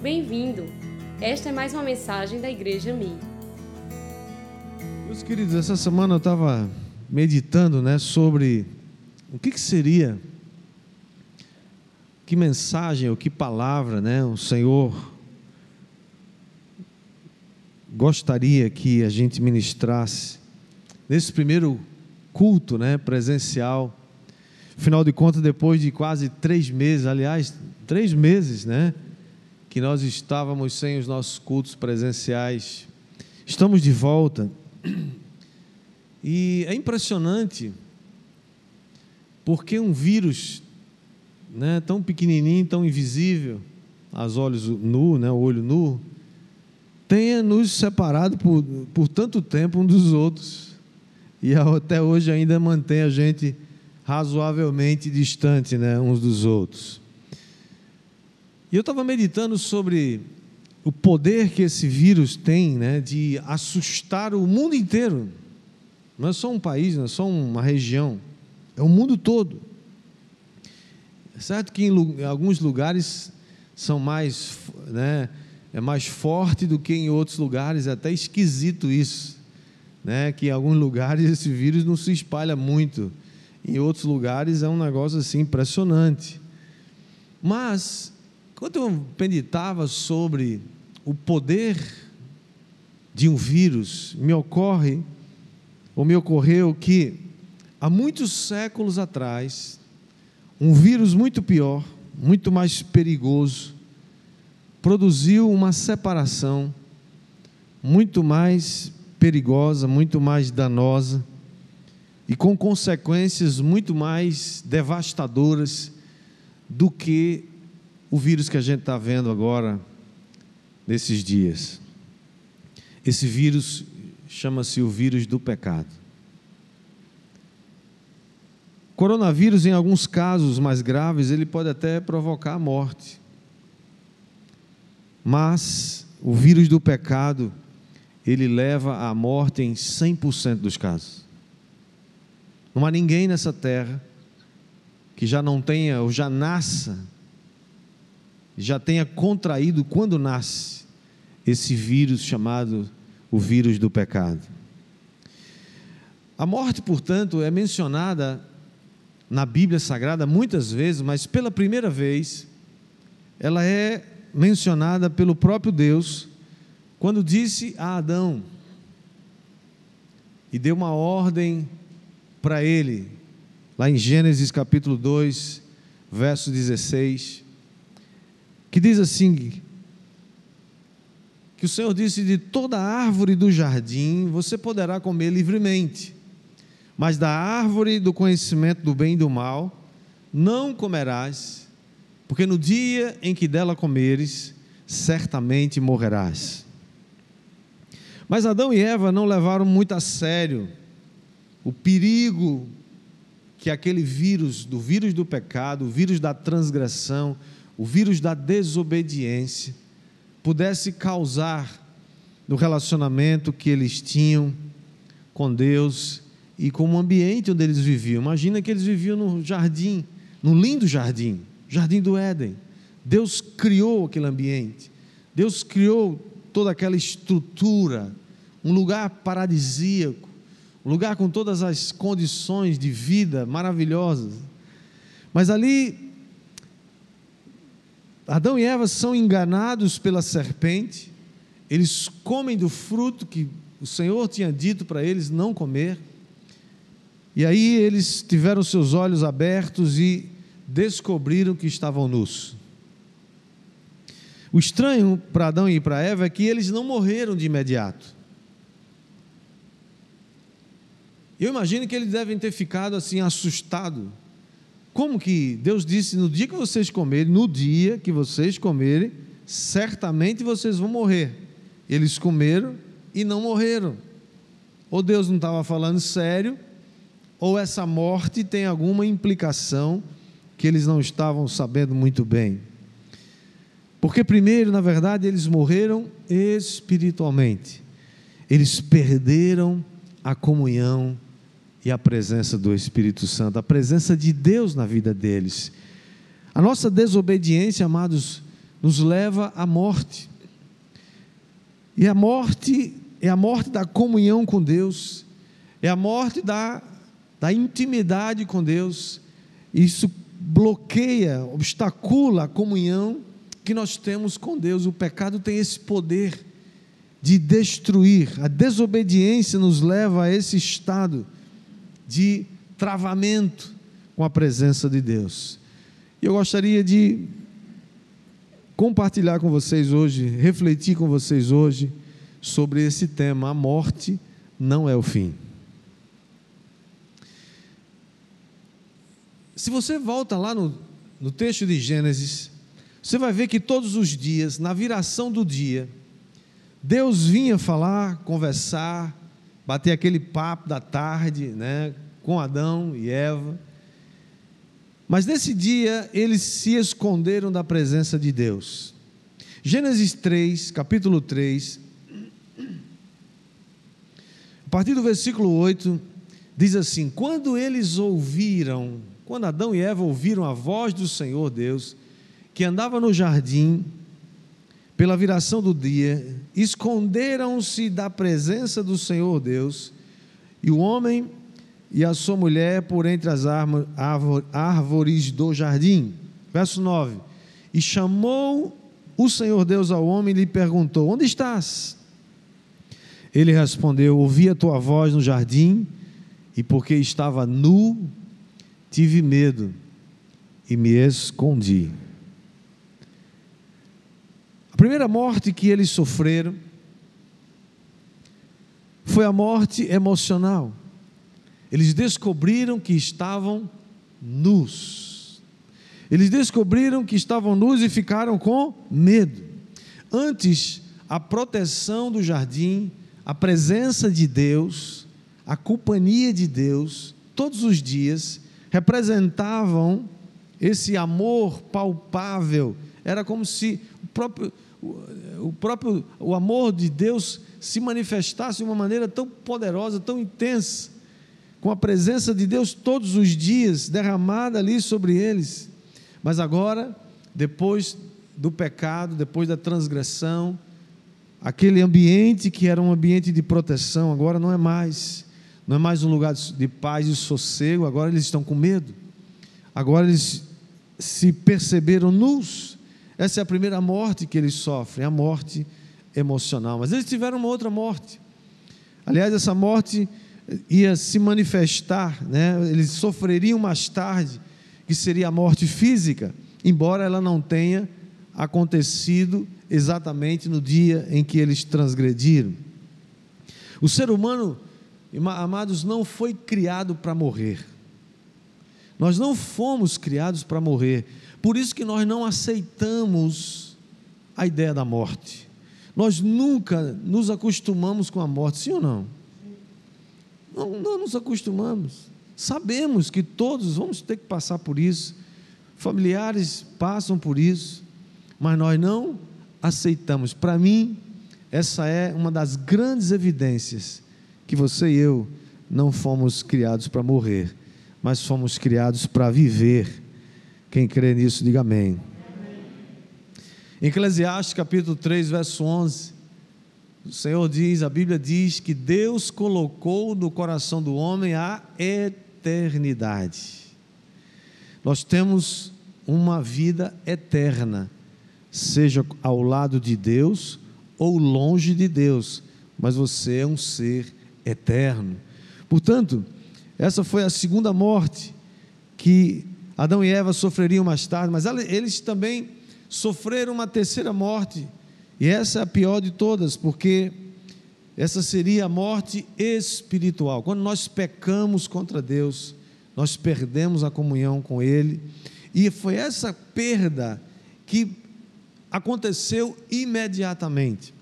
Bem-vindo! Esta é mais uma mensagem da Igreja Mi. Meus queridos, essa semana eu estava meditando né, sobre o que, que seria, que mensagem ou que palavra né, o Senhor gostaria que a gente ministrasse nesse primeiro culto né, presencial. Afinal de contas, depois de quase três meses, aliás, três meses, né? Que nós estávamos sem os nossos cultos presenciais. Estamos de volta. E é impressionante, porque um vírus né, tão pequenininho, tão invisível, aos olhos nu, né, o olho nu, tenha nos separado por, por tanto tempo um dos outros. E até hoje ainda mantém a gente razoavelmente distante né, uns dos outros. E eu estava meditando sobre o poder que esse vírus tem né, de assustar o mundo inteiro. Não é só um país, não é só uma região, é o mundo todo. É certo que em, alguns lugares são mais, né, é mais forte do que em outros lugares, é até esquisito isso, né, que em alguns lugares esse vírus não se espalha muito em outros lugares é um negócio assim impressionante. Mas, quando eu meditava sobre o poder de um vírus, me ocorre, ou me ocorreu que, há muitos séculos atrás, um vírus muito pior, muito mais perigoso, produziu uma separação muito mais perigosa, muito mais danosa e com consequências muito mais devastadoras do que o vírus que a gente está vendo agora, nesses dias. Esse vírus chama-se o vírus do pecado. Coronavírus, em alguns casos mais graves, ele pode até provocar a morte. Mas o vírus do pecado, ele leva à morte em 100% dos casos. Não há ninguém nessa terra que já não tenha ou já nasça, já tenha contraído quando nasce esse vírus chamado o vírus do pecado. A morte, portanto, é mencionada na Bíblia Sagrada muitas vezes, mas pela primeira vez ela é mencionada pelo próprio Deus quando disse a Adão e deu uma ordem para ele, lá em Gênesis capítulo 2, verso 16, que diz assim: que o Senhor disse: De toda árvore do jardim você poderá comer livremente, mas da árvore do conhecimento do bem e do mal não comerás, porque no dia em que dela comeres, certamente morrerás. Mas Adão e Eva não levaram muito a sério o perigo que aquele vírus, do vírus do pecado, o vírus da transgressão, o vírus da desobediência, pudesse causar no relacionamento que eles tinham com Deus e com o ambiente onde eles viviam. Imagina que eles viviam no jardim, num lindo jardim, jardim do Éden. Deus criou aquele ambiente. Deus criou toda aquela estrutura, um lugar paradisíaco um lugar com todas as condições de vida maravilhosas. Mas ali, Adão e Eva são enganados pela serpente, eles comem do fruto que o Senhor tinha dito para eles não comer, e aí eles tiveram seus olhos abertos e descobriram que estavam nus. O estranho para Adão e para Eva é que eles não morreram de imediato. Eu imagino que eles devem ter ficado assim assustados. Como que Deus disse: no dia que vocês comerem, no dia que vocês comerem, certamente vocês vão morrer. Eles comeram e não morreram. Ou Deus não estava falando sério, ou essa morte tem alguma implicação que eles não estavam sabendo muito bem. Porque, primeiro, na verdade, eles morreram espiritualmente, eles perderam a comunhão e a presença do Espírito Santo, a presença de Deus na vida deles. A nossa desobediência, amados, nos leva à morte. E a morte é a morte da comunhão com Deus, é a morte da, da intimidade com Deus. Isso bloqueia, obstacula a comunhão que nós temos com Deus. O pecado tem esse poder de destruir. A desobediência nos leva a esse estado de travamento com a presença de Deus. E eu gostaria de compartilhar com vocês hoje, refletir com vocês hoje sobre esse tema: a morte não é o fim. Se você volta lá no, no texto de Gênesis, você vai ver que todos os dias, na viração do dia, Deus vinha falar, conversar, bater aquele papo da tarde, né, com Adão e Eva. Mas nesse dia eles se esconderam da presença de Deus. Gênesis 3, capítulo 3, a partir do versículo 8, diz assim: Quando eles ouviram, quando Adão e Eva ouviram a voz do Senhor Deus, que andava no jardim, pela viração do dia, esconderam-se da presença do Senhor Deus, e o homem e a sua mulher por entre as árvores do jardim. Verso 9: E chamou o Senhor Deus ao homem e lhe perguntou: Onde estás? Ele respondeu: Ouvi a tua voz no jardim, e porque estava nu, tive medo e me escondi. Primeira morte que eles sofreram foi a morte emocional. Eles descobriram que estavam nus. Eles descobriram que estavam nus e ficaram com medo. Antes, a proteção do jardim, a presença de Deus, a companhia de Deus, todos os dias, representavam esse amor palpável. Era como se o próprio, o próprio o amor de Deus se manifestasse de uma maneira tão poderosa, tão intensa com a presença de Deus todos os dias derramada ali sobre eles. Mas agora, depois do pecado, depois da transgressão, aquele ambiente que era um ambiente de proteção, agora não é mais. Não é mais um lugar de paz e sossego, agora eles estão com medo. Agora eles se perceberam nus. Essa é a primeira morte que eles sofrem, a morte emocional. Mas eles tiveram uma outra morte. Aliás, essa morte ia se manifestar, né? eles sofreriam mais tarde, que seria a morte física, embora ela não tenha acontecido exatamente no dia em que eles transgrediram. O ser humano, amados, não foi criado para morrer. Nós não fomos criados para morrer. Por isso que nós não aceitamos a ideia da morte. Nós nunca nos acostumamos com a morte, sim ou não? Não, não nos acostumamos. Sabemos que todos vamos ter que passar por isso. Familiares passam por isso, mas nós não aceitamos. Para mim, essa é uma das grandes evidências que você e eu não fomos criados para morrer, mas fomos criados para viver. Quem crê nisso, diga amém. Eclesiastes capítulo 3, verso 11. O Senhor diz, a Bíblia diz que Deus colocou no coração do homem a eternidade. Nós temos uma vida eterna, seja ao lado de Deus ou longe de Deus, mas você é um ser eterno. Portanto, essa foi a segunda morte que Adão e Eva sofreriam mais tarde, mas eles também sofreram uma terceira morte e essa é a pior de todas, porque essa seria a morte espiritual. Quando nós pecamos contra Deus, nós perdemos a comunhão com Ele, e foi essa perda que aconteceu imediatamente.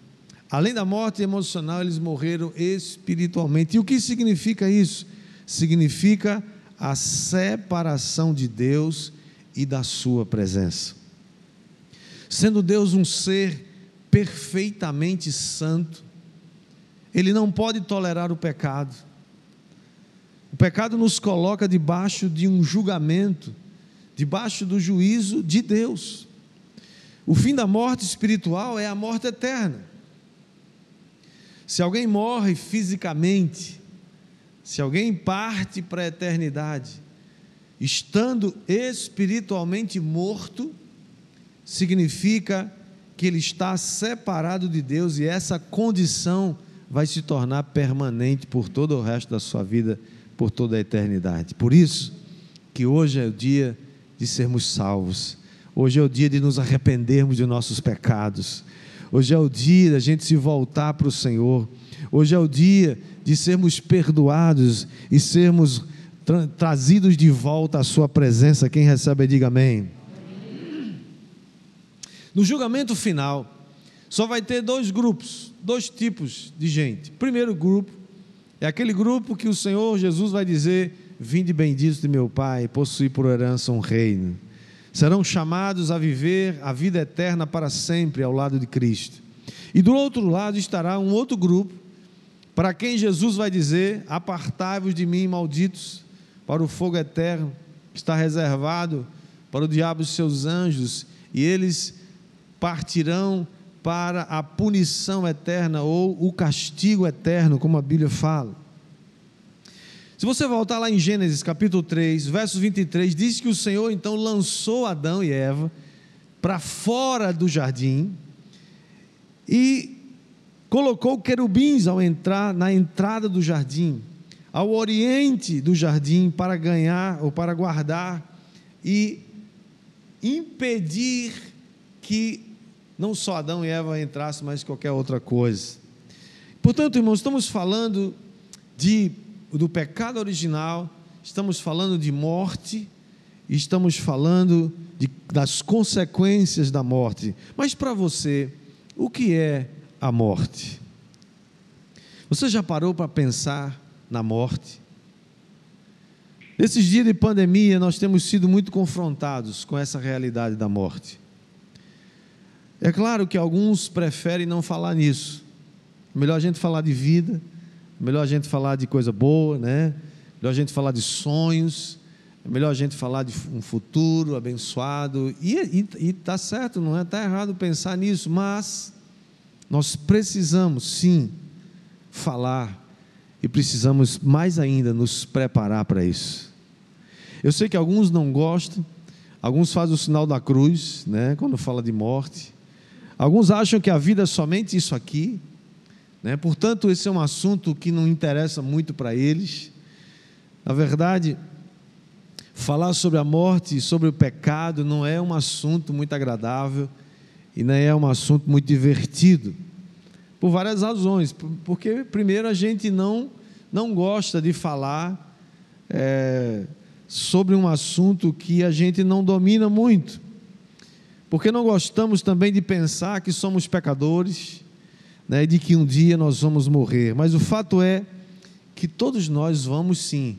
Além da morte emocional, eles morreram espiritualmente. E o que significa isso? Significa a separação de Deus e da Sua presença. Sendo Deus um ser perfeitamente santo, ele não pode tolerar o pecado. O pecado nos coloca debaixo de um julgamento, debaixo do juízo de Deus. O fim da morte espiritual é a morte eterna. Se alguém morre fisicamente, se alguém parte para a eternidade, estando espiritualmente morto, significa que ele está separado de Deus e essa condição vai se tornar permanente por todo o resto da sua vida, por toda a eternidade. Por isso que hoje é o dia de sermos salvos. Hoje é o dia de nos arrependermos de nossos pecados. Hoje é o dia da gente se voltar para o Senhor. Hoje é o dia de sermos perdoados e sermos tra trazidos de volta à Sua presença. Quem recebe, diga amém. No julgamento final, só vai ter dois grupos, dois tipos de gente. Primeiro grupo é aquele grupo que o Senhor Jesus vai dizer: Vinde benditos de meu Pai, possuí por herança um reino. Serão chamados a viver a vida eterna para sempre ao lado de Cristo. E do outro lado estará um outro grupo, para quem Jesus vai dizer: Apartai-vos de mim, malditos, para o fogo eterno que está reservado para o diabo e seus anjos, e eles partirão para a punição eterna ou o castigo eterno, como a Bíblia fala. Se você voltar lá em Gênesis capítulo 3, verso 23, diz que o Senhor então lançou Adão e Eva para fora do jardim e colocou querubins ao entrar na entrada do jardim, ao oriente do jardim para ganhar ou para guardar e impedir que não só Adão e Eva entrassem, mas qualquer outra coisa. Portanto, irmãos, estamos falando de, do pecado original, estamos falando de morte, estamos falando de, das consequências da morte. Mas para você, o que é a morte? Você já parou para pensar na morte? Nesses dias de pandemia, nós temos sido muito confrontados com essa realidade da morte. É claro que alguns preferem não falar nisso. Melhor a gente falar de vida, melhor a gente falar de coisa boa, né? Melhor a gente falar de sonhos, melhor a gente falar de um futuro abençoado. E está certo, não é? Está errado pensar nisso, mas nós precisamos sim falar e precisamos mais ainda nos preparar para isso. Eu sei que alguns não gostam, alguns fazem o sinal da cruz, né? Quando fala de morte. Alguns acham que a vida é somente isso aqui, né? portanto, esse é um assunto que não interessa muito para eles. Na verdade, falar sobre a morte e sobre o pecado não é um assunto muito agradável e nem é um assunto muito divertido, por várias razões. Porque, primeiro, a gente não, não gosta de falar é, sobre um assunto que a gente não domina muito. Porque não gostamos também de pensar que somos pecadores, né, de que um dia nós vamos morrer. Mas o fato é que todos nós vamos sim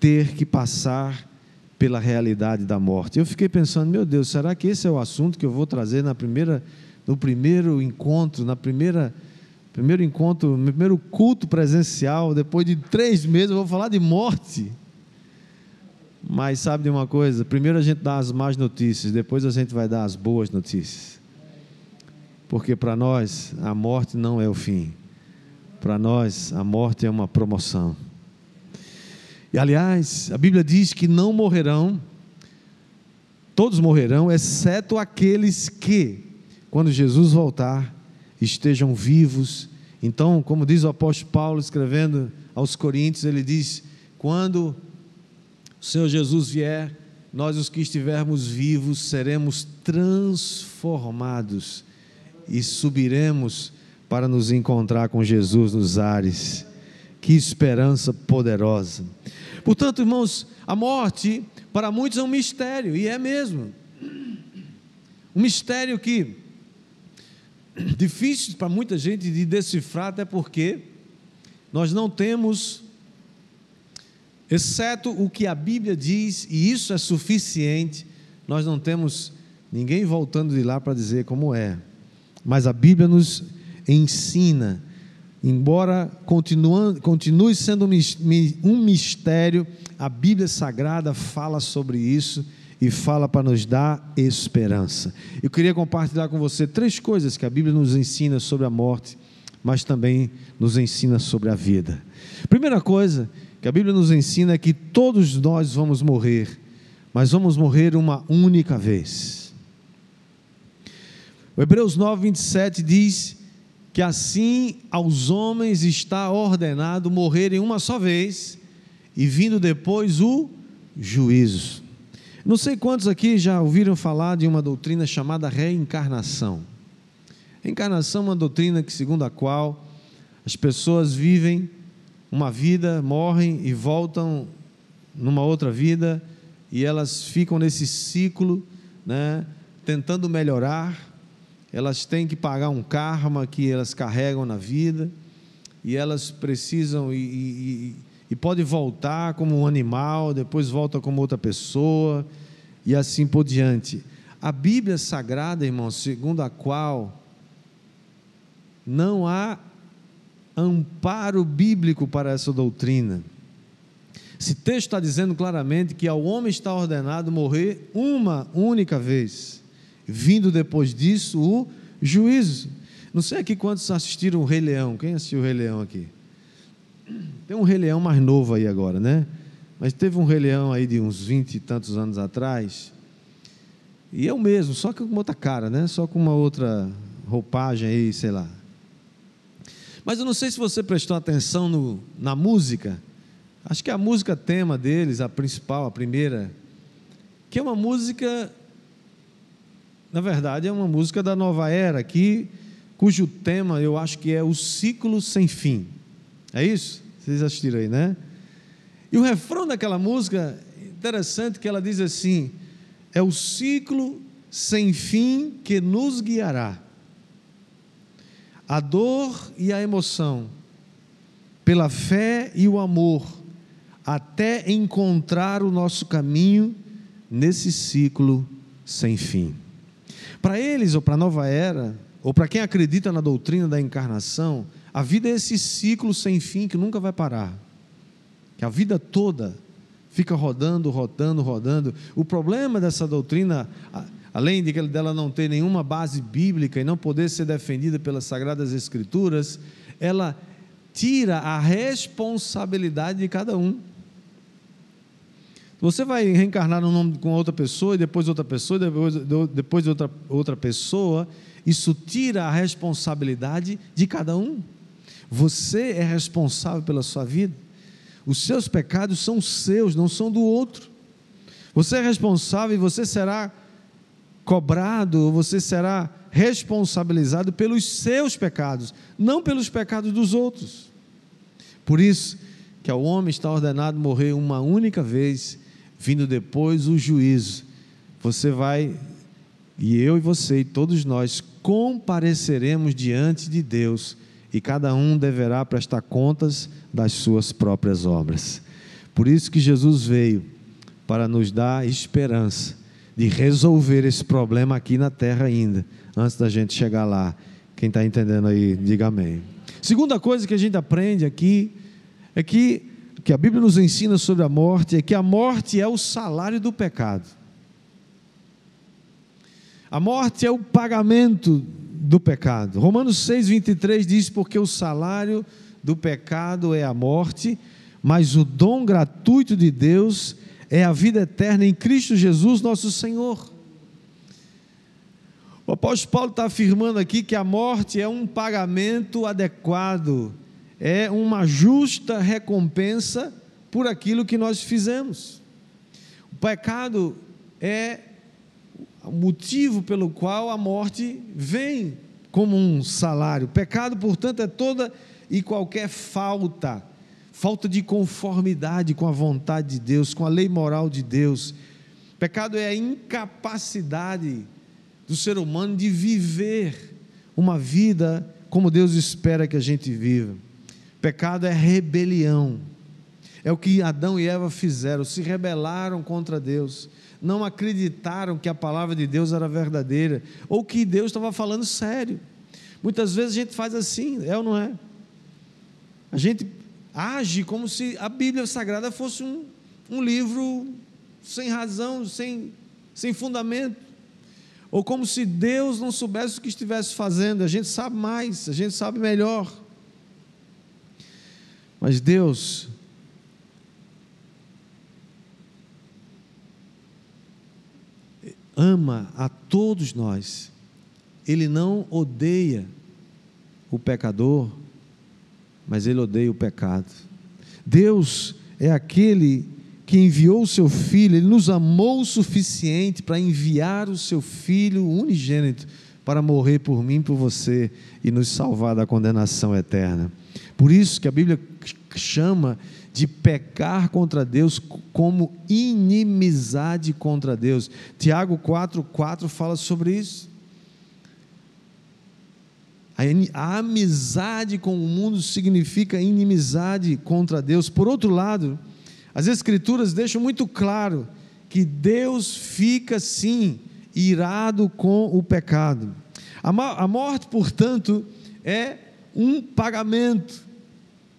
ter que passar pela realidade da morte. Eu fiquei pensando, meu Deus, será que esse é o assunto que eu vou trazer na primeira, no primeiro encontro, na primeira primeiro encontro, no primeiro culto presencial, depois de três meses, eu vou falar de morte. Mas sabe de uma coisa? Primeiro a gente dá as más notícias, depois a gente vai dar as boas notícias. Porque para nós a morte não é o fim. Para nós a morte é uma promoção. E aliás, a Bíblia diz que não morrerão, todos morrerão, exceto aqueles que, quando Jesus voltar, estejam vivos. Então, como diz o apóstolo Paulo escrevendo aos Coríntios, ele diz: quando o Senhor Jesus vier, nós os que estivermos vivos seremos transformados e subiremos para nos encontrar com Jesus nos ares. Que esperança poderosa. Portanto, irmãos, a morte para muitos é um mistério, e é mesmo. Um mistério que difícil para muita gente de decifrar, até porque nós não temos exceto o que a Bíblia diz, e isso é suficiente, nós não temos ninguém voltando de lá para dizer como é. Mas a Bíblia nos ensina, embora continue sendo um mistério, a Bíblia Sagrada fala sobre isso e fala para nos dar esperança. Eu queria compartilhar com você três coisas que a Bíblia nos ensina sobre a morte, mas também nos ensina sobre a vida. Primeira coisa que a Bíblia nos ensina é que todos nós vamos morrer, mas vamos morrer uma única vez. O Hebreus 9, 27 diz que assim aos homens está ordenado morrerem uma só vez e vindo depois o juízo. Não sei quantos aqui já ouviram falar de uma doutrina chamada reencarnação. Reencarnação é uma doutrina que, segundo a qual as pessoas vivem uma vida, morrem e voltam numa outra vida e elas ficam nesse ciclo, né, tentando melhorar. Elas têm que pagar um karma que elas carregam na vida e elas precisam e, e, e pode voltar como um animal, depois volta como outra pessoa e assim por diante. A Bíblia Sagrada, irmãos, segundo a qual não há amparo bíblico para essa doutrina. Esse texto está dizendo claramente que ao homem está ordenado morrer uma única vez, vindo depois disso o juízo. Não sei aqui quantos assistiram o Rei Leão. Quem assistiu o Rei Leão aqui? Tem um Rei Leão mais novo aí agora, né? Mas teve um Rei Leão aí de uns vinte e tantos anos atrás. E é o mesmo, só que com outra cara, né? Só com uma outra roupagem aí, sei lá. Mas eu não sei se você prestou atenção no, na música. Acho que a música tema deles, a principal, a primeira, que é uma música, na verdade, é uma música da nova era, aqui, cujo tema eu acho que é o ciclo sem fim. É isso? Vocês assistiram aí, né? E o refrão daquela música, interessante que ela diz assim: é o ciclo sem fim que nos guiará. A dor e a emoção, pela fé e o amor, até encontrar o nosso caminho nesse ciclo sem fim. Para eles, ou para a nova era, ou para quem acredita na doutrina da encarnação, a vida é esse ciclo sem fim que nunca vai parar. Que a vida toda fica rodando, rodando, rodando. O problema dessa doutrina, além de dela não ter nenhuma base bíblica e não poder ser defendida pelas sagradas escrituras, ela tira a responsabilidade de cada um. Você vai reencarnar um nome com outra pessoa, e depois outra pessoa, depois, depois outra, outra pessoa, isso tira a responsabilidade de cada um. Você é responsável pela sua vida. Os seus pecados são seus, não são do outro. Você é responsável e você será cobrado, você será responsabilizado pelos seus pecados, não pelos pecados dos outros. Por isso que ao homem está ordenado morrer uma única vez, vindo depois o juízo. Você vai, e eu e você, e todos nós, compareceremos diante de Deus e cada um deverá prestar contas das suas próprias obras. Por isso que Jesus veio para nos dar esperança de resolver esse problema aqui na terra ainda, antes da gente chegar lá. Quem está entendendo aí, diga amém. Segunda coisa que a gente aprende aqui é que que a Bíblia nos ensina sobre a morte é que a morte é o salário do pecado. A morte é o pagamento do pecado. Romanos 6, 23 diz: Porque o salário do pecado é a morte, mas o dom gratuito de Deus é a vida eterna em Cristo Jesus, nosso Senhor. O apóstolo Paulo está afirmando aqui que a morte é um pagamento adequado, é uma justa recompensa por aquilo que nós fizemos. O pecado é o motivo pelo qual a morte vem como um salário. Pecado, portanto, é toda e qualquer falta, falta de conformidade com a vontade de Deus, com a lei moral de Deus. Pecado é a incapacidade do ser humano de viver uma vida como Deus espera que a gente viva. Pecado é rebelião. É o que Adão e Eva fizeram, se rebelaram contra Deus não acreditaram que a palavra de Deus era verdadeira, ou que Deus estava falando sério. Muitas vezes a gente faz assim, é ou não é? A gente age como se a Bíblia Sagrada fosse um, um livro sem razão, sem sem fundamento, ou como se Deus não soubesse o que estivesse fazendo. A gente sabe mais, a gente sabe melhor. Mas Deus ama a todos nós. Ele não odeia o pecador, mas ele odeia o pecado. Deus é aquele que enviou o seu filho, ele nos amou o suficiente para enviar o seu filho unigênito para morrer por mim, por você e nos salvar da condenação eterna. Por isso que a Bíblia chama de pecar contra Deus como inimizade contra Deus. Tiago 4:4 fala sobre isso. A, amizade com o mundo significa inimizade contra Deus. Por outro lado, as Escrituras deixam muito claro que Deus fica sim irado com o pecado. A, morte, portanto, é um pagamento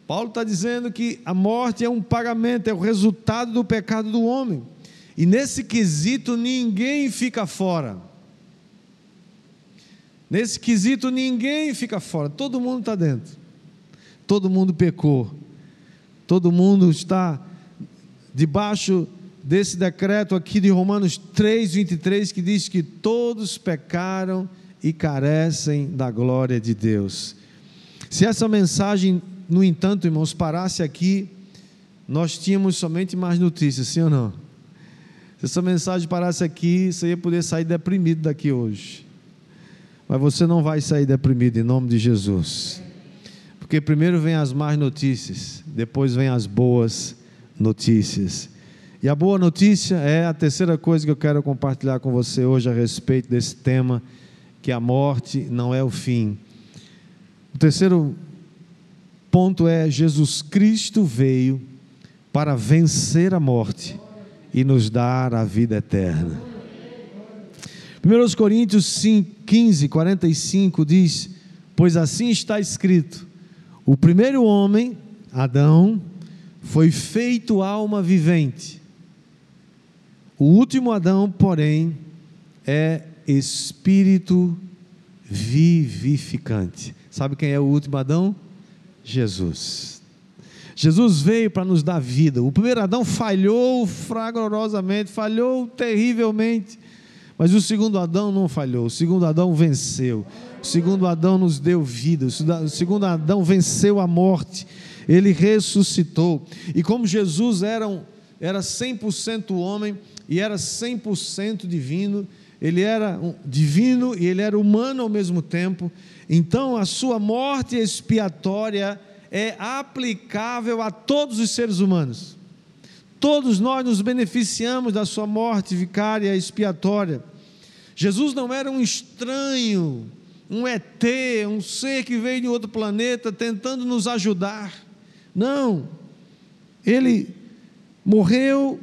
Paulo está dizendo que a morte é um pagamento, é o resultado do pecado do homem. E nesse quesito ninguém fica fora. Nesse quesito ninguém fica fora, todo mundo está dentro. Todo mundo pecou. Todo mundo está debaixo desse decreto aqui de Romanos 3, 23, que diz que todos pecaram e carecem da glória de Deus. Se essa mensagem no entanto, irmãos, parasse aqui, nós tínhamos somente mais notícias, sim ou não? Se essa mensagem parasse aqui, você ia poder sair deprimido daqui hoje. Mas você não vai sair deprimido em nome de Jesus. Porque primeiro vem as más notícias, depois vem as boas notícias. E a boa notícia é a terceira coisa que eu quero compartilhar com você hoje a respeito desse tema, que a morte não é o fim. O terceiro ponto é: Jesus Cristo veio para vencer a morte e nos dar a vida eterna. 1 Coríntios 5, 15, 45 diz: Pois assim está escrito: o primeiro homem, Adão, foi feito alma vivente. O último Adão, porém, é espírito vivificante. Sabe quem é o último Adão? Jesus. Jesus veio para nos dar vida. O primeiro Adão falhou fragorosamente, falhou terrivelmente. Mas o segundo Adão não falhou. O segundo Adão venceu. O segundo Adão nos deu vida. O segundo Adão venceu a morte. Ele ressuscitou. E como Jesus era, um, era 100% homem e era 100% divino, ele era divino e ele era humano ao mesmo tempo. Então, a sua morte expiatória é aplicável a todos os seres humanos. Todos nós nos beneficiamos da sua morte vicária expiatória. Jesus não era um estranho, um ET, um ser que veio de outro planeta tentando nos ajudar. Não. Ele morreu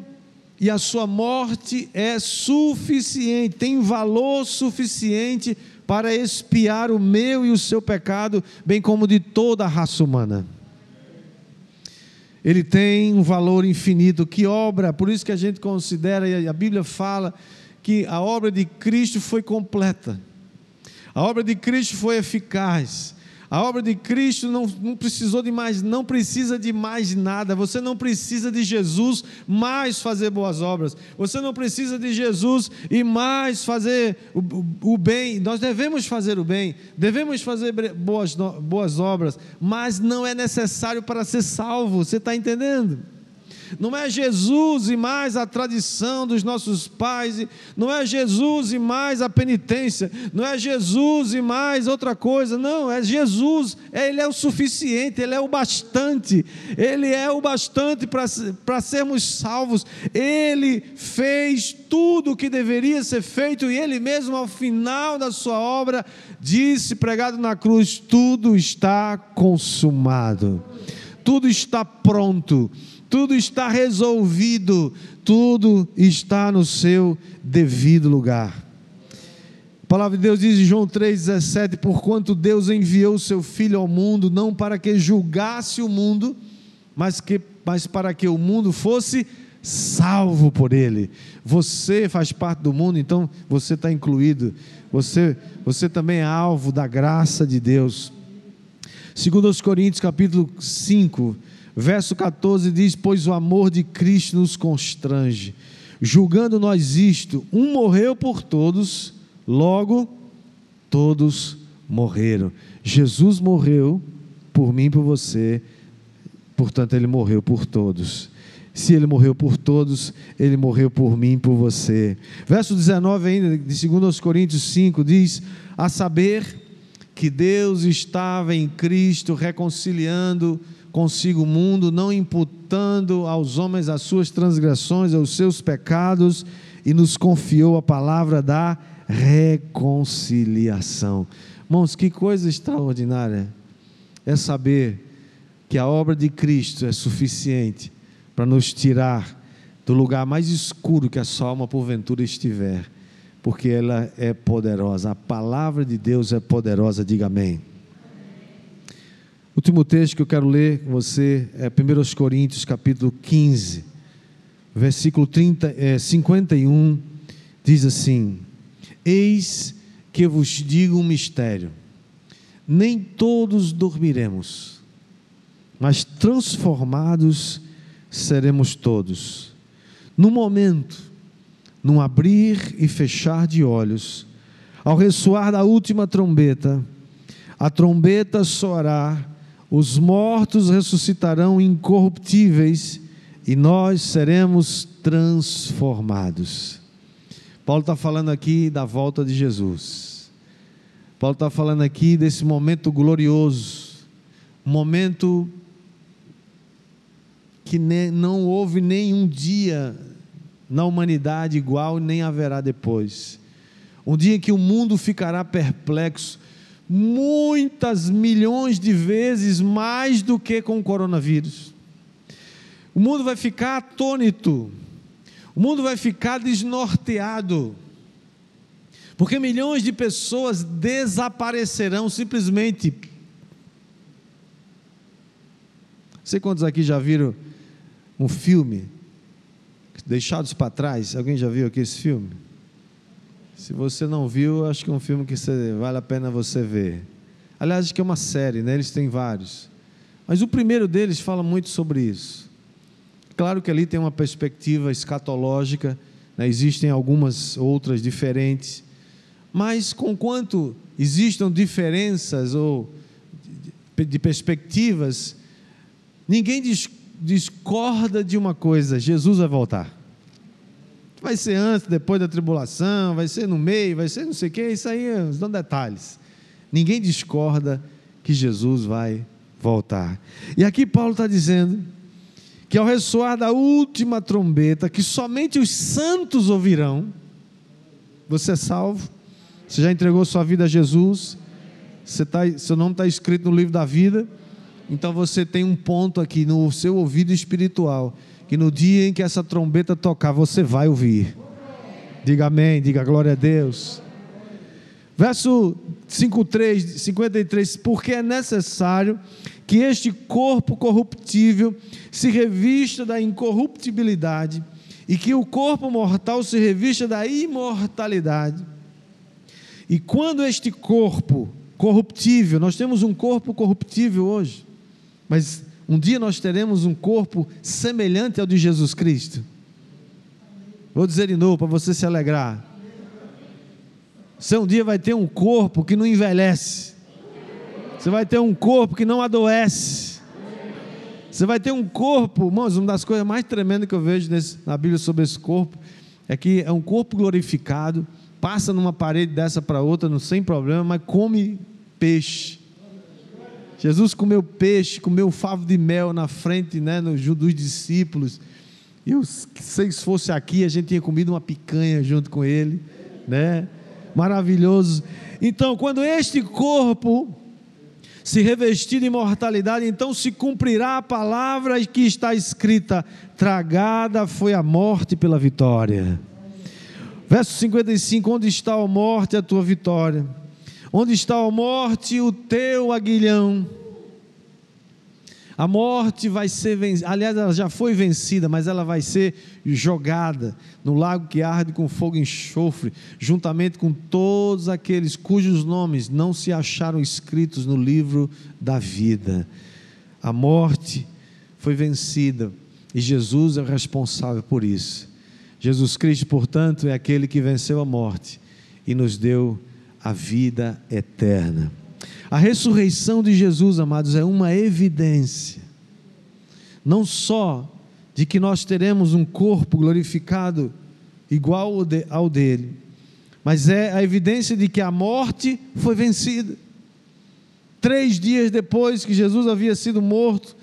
e a sua morte é suficiente, tem valor suficiente para expiar o meu e o seu pecado, bem como de toda a raça humana. Ele tem um valor infinito. Que obra, por isso que a gente considera, e a Bíblia fala, que a obra de Cristo foi completa. A obra de Cristo foi eficaz. A obra de Cristo não, não precisou de mais, não precisa de mais nada. Você não precisa de Jesus mais fazer boas obras. Você não precisa de Jesus e mais fazer o, o, o bem. Nós devemos fazer o bem, devemos fazer boas, boas obras, mas não é necessário para ser salvo. Você está entendendo? Não é Jesus e mais a tradição dos nossos pais, não é Jesus e mais a penitência, não é Jesus e mais outra coisa, não, é Jesus, Ele é o suficiente, Ele é o bastante, Ele é o bastante para sermos salvos, Ele fez tudo o que deveria ser feito e Ele mesmo, ao final da Sua obra, disse, pregado na cruz: tudo está consumado, tudo está pronto tudo está resolvido, tudo está no seu devido lugar. A palavra de Deus diz em João 3,17: Porquanto Deus enviou o seu Filho ao mundo, não para que julgasse o mundo, mas, que, mas para que o mundo fosse salvo por Ele. Você faz parte do mundo, então você está incluído. Você, você também é alvo da graça de Deus. Segundo os Coríntios, capítulo 5, verso 14 diz: "Pois o amor de Cristo nos constrange, julgando nós isto, um morreu por todos, logo todos morreram. Jesus morreu por mim por você, portanto ele morreu por todos. Se ele morreu por todos, ele morreu por mim por você. Verso 19 ainda de 2 Coríntios 5 diz: "A saber que Deus estava em Cristo reconciliando consigo o mundo, não imputando aos homens as suas transgressões, aos seus pecados, e nos confiou a palavra da reconciliação. Irmãos, que coisa extraordinária é saber que a obra de Cristo é suficiente para nos tirar do lugar mais escuro que a sua alma porventura estiver, porque ela é poderosa. A palavra de Deus é poderosa, diga amém. O último texto que eu quero ler com você é 1 Coríntios, capítulo 15, versículo 30, é, 51, diz assim: Eis que vos digo um mistério: nem todos dormiremos, mas transformados seremos todos. No momento, num abrir e fechar de olhos, ao ressoar da última trombeta, a trombeta soará os mortos ressuscitarão incorruptíveis e nós seremos transformados. Paulo está falando aqui da volta de Jesus. Paulo está falando aqui desse momento glorioso, momento que não houve nenhum dia na humanidade igual nem haverá depois. Um dia que o mundo ficará perplexo muitas milhões de vezes mais do que com o coronavírus. O mundo vai ficar atônito, o mundo vai ficar desnorteado, porque milhões de pessoas desaparecerão simplesmente. Não sei quantos aqui já viram um filme, Deixados para Trás? Alguém já viu aqui esse filme? Se você não viu, acho que é um filme que vale a pena você ver. Aliás, acho que é uma série, né? eles têm vários. Mas o primeiro deles fala muito sobre isso. Claro que ali tem uma perspectiva escatológica, né? existem algumas outras diferentes, mas conquanto existam diferenças ou de perspectivas, ninguém discorda de uma coisa: Jesus vai voltar. Vai ser antes, depois da tribulação, vai ser no meio, vai ser não sei o quê, isso aí são detalhes. Ninguém discorda que Jesus vai voltar. E aqui Paulo está dizendo que ao ressoar da última trombeta, que somente os santos ouvirão, você é salvo, você já entregou sua vida a Jesus, você tá, seu nome está escrito no livro da vida, então você tem um ponto aqui no seu ouvido espiritual que no dia em que essa trombeta tocar, você vai ouvir. Diga amém, diga glória a Deus. Verso 53, 53, porque é necessário que este corpo corruptível se revista da incorruptibilidade e que o corpo mortal se revista da imortalidade. E quando este corpo corruptível, nós temos um corpo corruptível hoje, mas um dia nós teremos um corpo semelhante ao de Jesus Cristo. Vou dizer de novo para você se alegrar. Você um dia vai ter um corpo que não envelhece. Você vai ter um corpo que não adoece. Você vai ter um corpo, irmãos, uma das coisas mais tremendas que eu vejo nesse, na Bíblia sobre esse corpo é que é um corpo glorificado, passa numa parede dessa para outra, não sem problema, mas come peixe. Jesus comeu peixe, comeu favo de mel na frente né, dos discípulos. E os, se fosse aqui, a gente tinha comido uma picanha junto com ele. Né? Maravilhoso. Então, quando este corpo se revestir de imortalidade, então se cumprirá a palavra que está escrita: tragada foi a morte pela vitória. Verso 55: Onde está a morte, a tua vitória? Onde está a morte, o teu aguilhão? A morte vai ser vencida, aliás, ela já foi vencida, mas ela vai ser jogada no lago que arde com fogo e enxofre, juntamente com todos aqueles cujos nomes não se acharam escritos no livro da vida. A morte foi vencida e Jesus é o responsável por isso. Jesus Cristo, portanto, é aquele que venceu a morte e nos deu a vida eterna. A ressurreição de Jesus, amados, é uma evidência, não só de que nós teremos um corpo glorificado igual ao dele, mas é a evidência de que a morte foi vencida. Três dias depois que Jesus havia sido morto,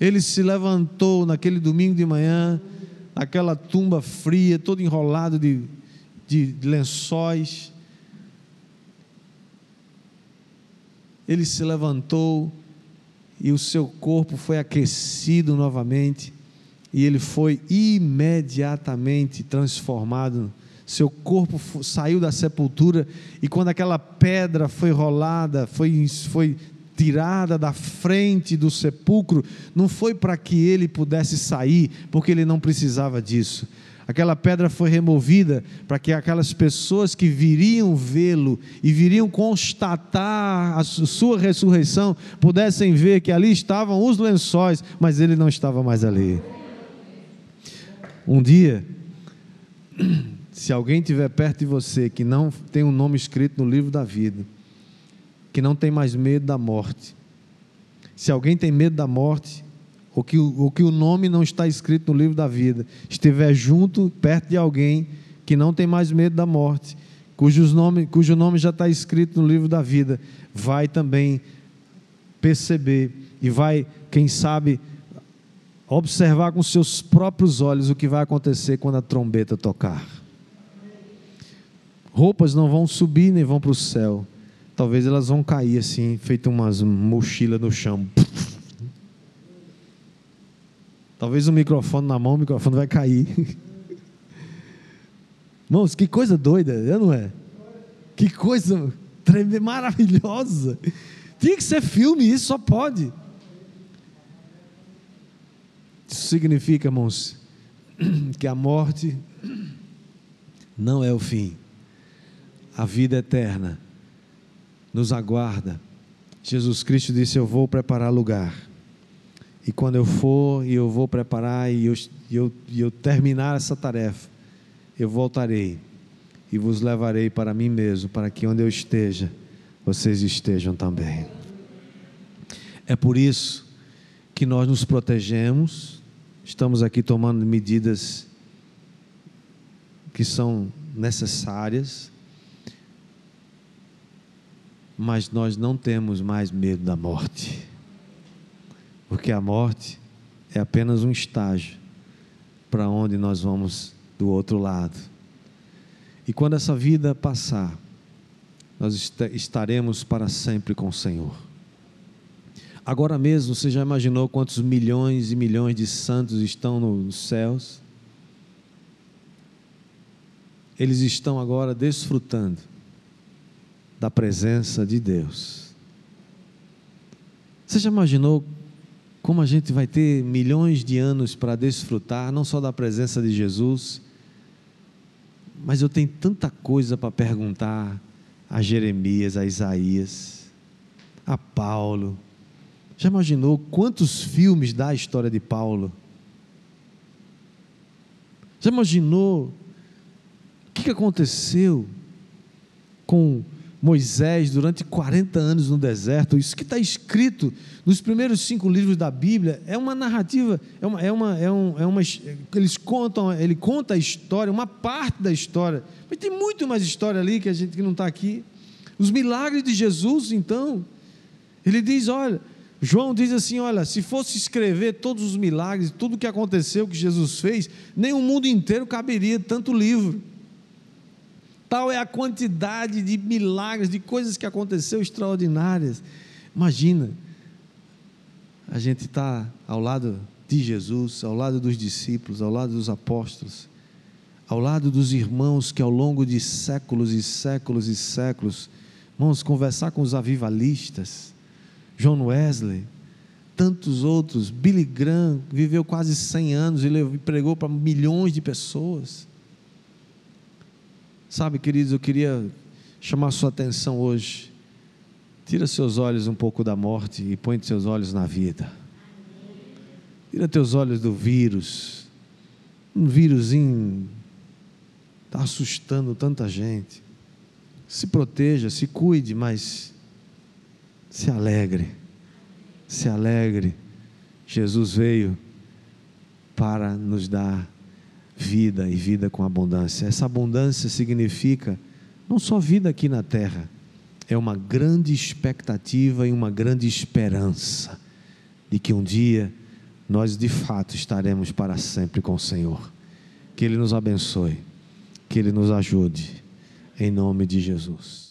ele se levantou naquele domingo de manhã, naquela tumba fria, todo enrolado de, de lençóis. Ele se levantou e o seu corpo foi aquecido novamente e ele foi imediatamente transformado. Seu corpo saiu da sepultura e quando aquela pedra foi rolada, foi, foi tirada da frente do sepulcro, não foi para que ele pudesse sair, porque ele não precisava disso. Aquela pedra foi removida para que aquelas pessoas que viriam vê-lo e viriam constatar a sua ressurreição pudessem ver que ali estavam os lençóis, mas ele não estava mais ali. Um dia, se alguém estiver perto de você que não tem um nome escrito no livro da vida, que não tem mais medo da morte. Se alguém tem medo da morte, ou que, ou que o nome não está escrito no livro da vida, estiver junto, perto de alguém que não tem mais medo da morte, cujo nome, cujo nome já está escrito no livro da vida, vai também perceber e vai, quem sabe, observar com seus próprios olhos o que vai acontecer quando a trombeta tocar. Roupas não vão subir nem vão para o céu talvez elas vão cair assim, feito umas mochilas no chão. Talvez o microfone na mão, o microfone vai cair. Irmãos, que coisa doida, é não é? Que coisa tremenda, maravilhosa. Tinha que ser filme, isso só pode. Isso significa, irmãos, que a morte não é o fim. A vida eterna nos aguarda. Jesus Cristo disse: Eu vou preparar lugar. E quando eu for e eu vou preparar e eu, eu, eu terminar essa tarefa, eu voltarei e vos levarei para mim mesmo, para que onde eu esteja, vocês estejam também. É por isso que nós nos protegemos, estamos aqui tomando medidas que são necessárias mas nós não temos mais medo da morte, porque a morte é apenas um estágio para onde nós vamos do outro lado. E quando essa vida passar, nós estaremos para sempre com o Senhor. Agora mesmo, você já imaginou quantos milhões e milhões de santos estão nos céus? Eles estão agora desfrutando da presença de Deus. Você já imaginou como a gente vai ter milhões de anos para desfrutar, não só da presença de Jesus, mas eu tenho tanta coisa para perguntar a Jeremias, a Isaías, a Paulo. Já imaginou quantos filmes dá a história de Paulo? Já imaginou o que aconteceu com Moisés durante 40 anos no deserto. Isso que está escrito nos primeiros cinco livros da Bíblia é uma narrativa, é uma, é uma, é um, é uma, eles contam, ele conta a história, uma parte da história, mas tem muito mais história ali que a gente que não está aqui. Os milagres de Jesus, então, ele diz, olha, João diz assim, olha, se fosse escrever todos os milagres, tudo o que aconteceu, que Jesus fez, nem o mundo inteiro caberia tanto livro. Tal é a quantidade de milagres, de coisas que aconteceu extraordinárias. Imagina, a gente está ao lado de Jesus, ao lado dos discípulos, ao lado dos apóstolos, ao lado dos irmãos que ao longo de séculos e séculos e séculos, vamos conversar com os avivalistas, John Wesley, tantos outros. Billy Graham viveu quase 100 anos e pregou para milhões de pessoas. Sabe, queridos, eu queria chamar sua atenção hoje. Tira seus olhos um pouco da morte e põe seus olhos na vida. Tira teus olhos do vírus. Um vírusinho está assustando tanta gente. Se proteja, se cuide, mas se alegre. Se alegre. Jesus veio para nos dar vida e vida com abundância. Essa abundância significa não só vida aqui na terra, é uma grande expectativa e uma grande esperança de que um dia nós de fato estaremos para sempre com o Senhor. Que Ele nos abençoe, que Ele nos ajude, em nome de Jesus.